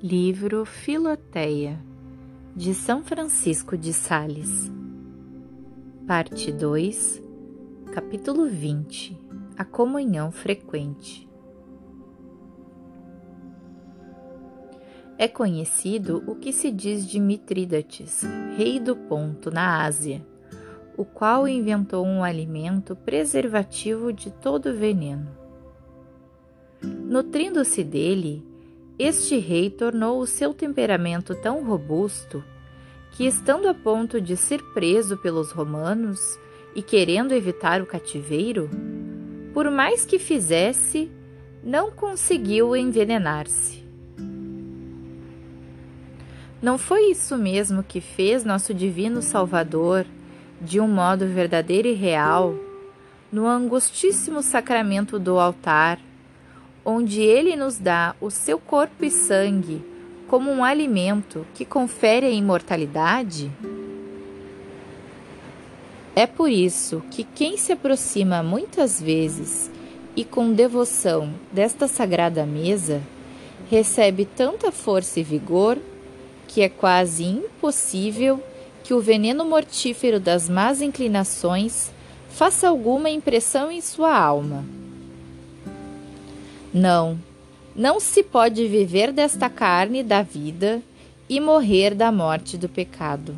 Livro Filoteia, de São Francisco de Sales, Parte 2, Capítulo 20 A Comunhão Frequente. É conhecido o que se diz de Mitrídates, rei do Ponto, na Ásia, o qual inventou um alimento preservativo de todo veneno. Nutrindo-se dele, este rei tornou o seu temperamento tão robusto que, estando a ponto de ser preso pelos romanos e querendo evitar o cativeiro, por mais que fizesse, não conseguiu envenenar-se. Não foi isso mesmo que fez nosso Divino Salvador, de um modo verdadeiro e real, no angustíssimo sacramento do altar, onde ele nos dá o seu corpo e sangue como um alimento que confere a imortalidade? É por isso que quem se aproxima muitas vezes e com devoção desta sagrada mesa recebe tanta força e vigor que é quase impossível que o veneno mortífero das más inclinações faça alguma impressão em sua alma. Não, não se pode viver desta carne da vida e morrer da morte do pecado.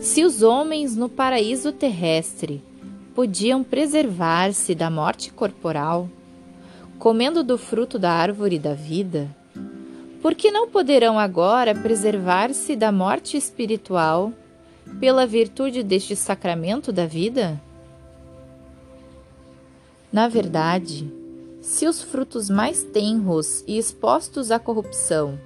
Se os homens no paraíso terrestre podiam preservar-se da morte corporal, comendo do fruto da árvore da vida, por que não poderão agora preservar-se da morte espiritual pela virtude deste sacramento da vida? Na verdade, se os frutos mais tenros e expostos à corrupção,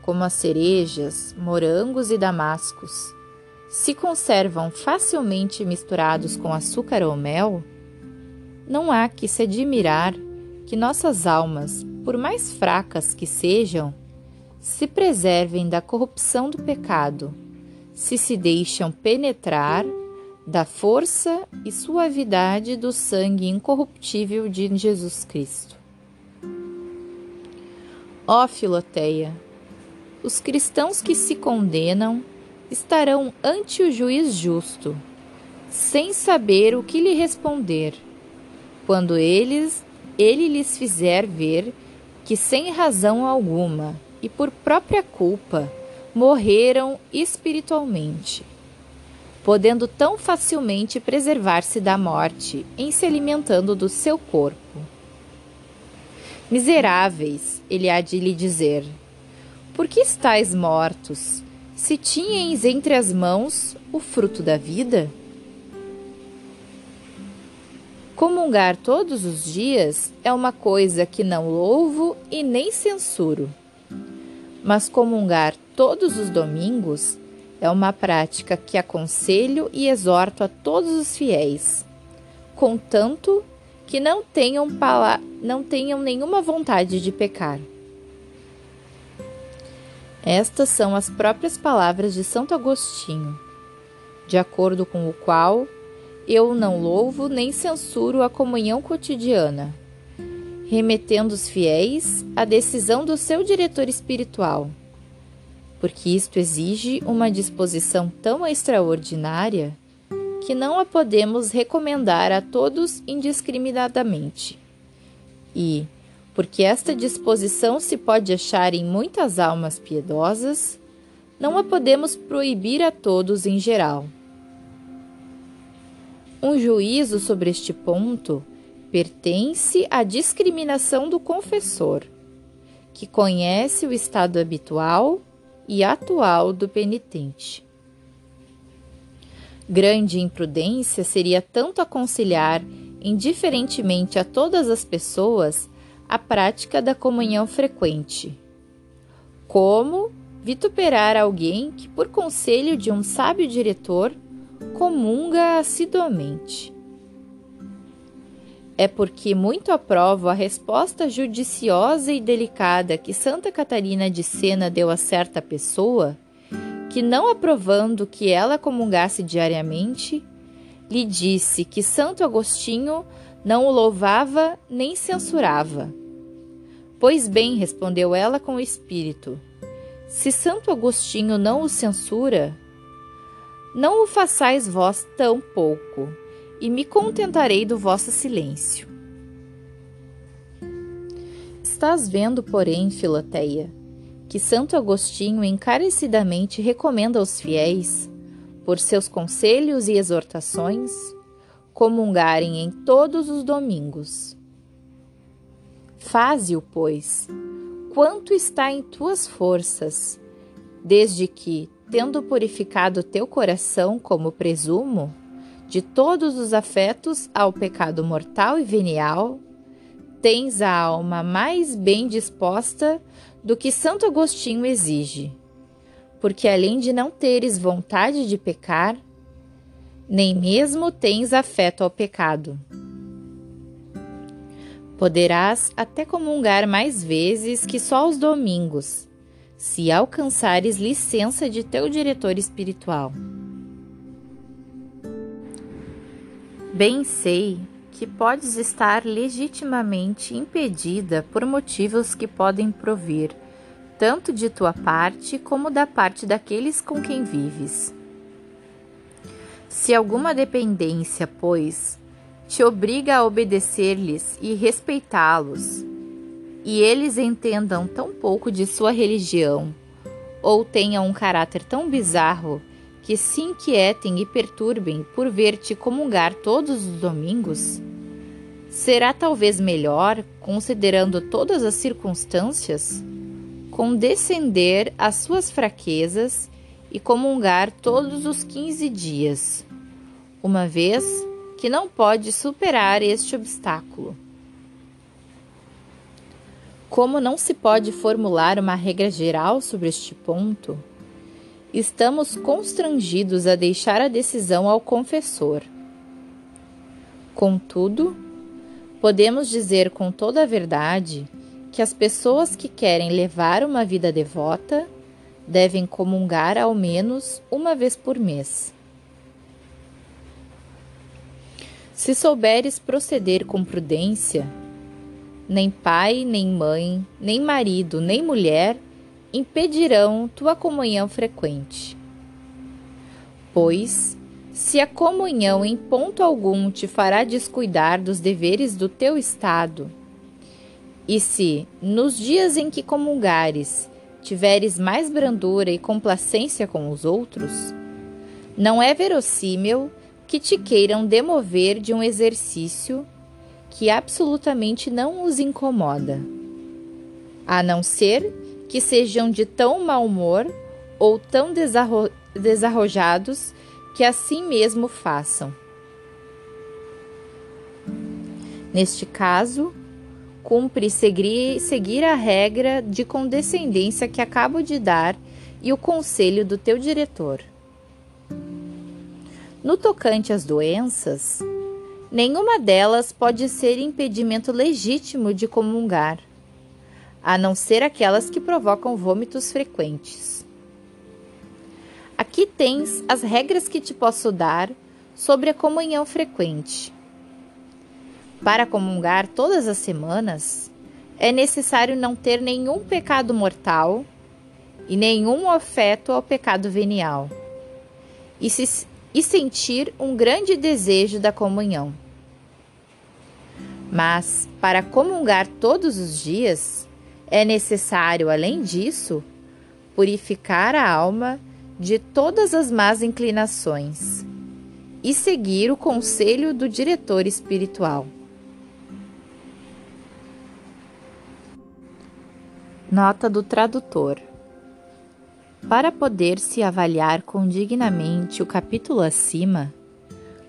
como as cerejas, morangos e damascos, se conservam facilmente misturados com açúcar ou mel, não há que se admirar que nossas almas, por mais fracas que sejam, se preservem da corrupção do pecado, se se deixam penetrar da força e suavidade do sangue incorruptível de Jesus Cristo. Ó Filoteia, os cristãos que se condenam estarão ante o juiz justo, sem saber o que lhe responder, quando eles, ele lhes fizer ver que sem razão alguma e por própria culpa morreram espiritualmente podendo tão facilmente preservar-se da morte em se alimentando do seu corpo. Miseráveis, ele há de lhe dizer, por que estáis mortos, se tinhais entre as mãos o fruto da vida? Comungar todos os dias é uma coisa que não louvo e nem censuro. Mas comungar todos os domingos é uma prática que aconselho e exorto a todos os fiéis, contanto que não tenham, não tenham nenhuma vontade de pecar. Estas são as próprias palavras de Santo Agostinho, de acordo com o qual eu não louvo nem censuro a comunhão cotidiana, remetendo os fiéis à decisão do seu diretor espiritual porque isto exige uma disposição tão extraordinária que não a podemos recomendar a todos indiscriminadamente. E, porque esta disposição se pode achar em muitas almas piedosas, não a podemos proibir a todos em geral. Um juízo sobre este ponto pertence à discriminação do confessor, que conhece o estado habitual e atual do penitente. Grande imprudência seria tanto aconselhar indiferentemente a todas as pessoas a prática da comunhão frequente, como vituperar alguém que, por conselho de um sábio diretor, comunga assiduamente é porque muito aprovo a resposta judiciosa e delicada que Santa Catarina de Sena deu a certa pessoa, que, não aprovando que ela comungasse diariamente, lhe disse que Santo Agostinho não o louvava nem censurava, Pois bem, respondeu ela com o espírito, se Santo Agostinho não o censura, não o façais vós tão pouco, e me contentarei do vosso silêncio. Estás vendo, porém, Filoteia, que Santo Agostinho encarecidamente recomenda aos fiéis, por seus conselhos e exortações, comungarem em todos os domingos. Faze-o, pois, quanto está em tuas forças, desde que, tendo purificado teu coração, como presumo, de todos os afetos ao pecado mortal e venial, tens a alma mais bem disposta do que Santo Agostinho exige, porque além de não teres vontade de pecar, nem mesmo tens afeto ao pecado. Poderás até comungar mais vezes que só aos domingos, se alcançares licença de teu diretor espiritual. Bem sei que podes estar legitimamente impedida por motivos que podem provir tanto de tua parte como da parte daqueles com quem vives. Se alguma dependência, pois, te obriga a obedecer-lhes e respeitá-los, e eles entendam tão pouco de sua religião, ou tenham um caráter tão bizarro que se inquietem e perturbem por ver-te comungar todos os domingos? Será talvez melhor, considerando todas as circunstâncias, condescender às suas fraquezas e comungar todos os quinze dias, uma vez que não pode superar este obstáculo. Como não se pode formular uma regra geral sobre este ponto, estamos constrangidos a deixar a decisão ao confessor. Contudo, podemos dizer com toda a verdade que as pessoas que querem levar uma vida devota devem comungar ao menos uma vez por mês. Se souberes proceder com prudência, nem pai, nem mãe, nem marido, nem mulher impedirão tua comunhão frequente. Pois, se a comunhão em ponto algum te fará descuidar dos deveres do teu estado, e se, nos dias em que comungares, tiveres mais brandura e complacência com os outros, não é verossímil que te queiram demover de um exercício que absolutamente não os incomoda, a não ser que sejam de tão mau humor ou tão desarro desarrojados que assim mesmo façam. Neste caso, cumpre seguir, seguir a regra de condescendência que acabo de dar e o conselho do teu diretor. No tocante às doenças, nenhuma delas pode ser impedimento legítimo de comungar, a não ser aquelas que provocam vômitos frequentes. Aqui tens as regras que te posso dar sobre a comunhão frequente. Para comungar todas as semanas, é necessário não ter nenhum pecado mortal e nenhum afeto ao pecado venial, e, se, e sentir um grande desejo da comunhão. Mas, para comungar todos os dias, é necessário, além disso, purificar a alma de todas as más inclinações e seguir o conselho do diretor espiritual. Nota do tradutor: Para poder-se avaliar condignamente o capítulo acima,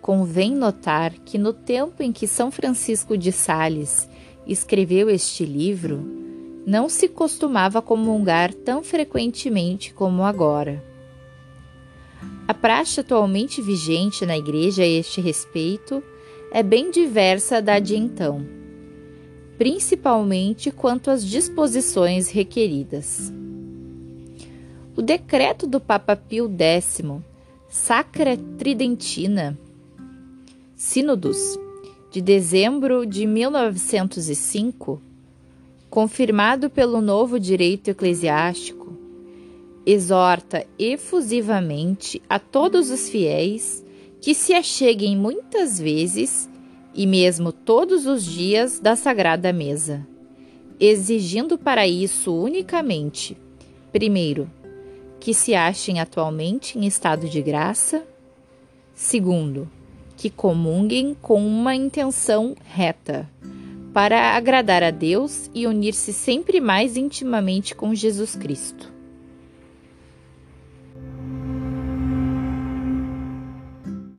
convém notar que no tempo em que São Francisco de Sales escreveu este livro, não se costumava comungar tão frequentemente como agora. A praxe atualmente vigente na Igreja a este respeito é bem diversa da de então principalmente quanto às disposições requeridas. O decreto do Papa Pio X, Sacra Tridentina, Sínodos, de dezembro de 1905, confirmado pelo novo direito eclesiástico, exorta efusivamente a todos os fiéis que se acheguem muitas vezes e mesmo todos os dias da sagrada mesa, exigindo para isso unicamente, primeiro, que se achem atualmente em estado de graça, segundo, que comunguem com uma intenção reta, para agradar a Deus e unir-se sempre mais intimamente com Jesus Cristo.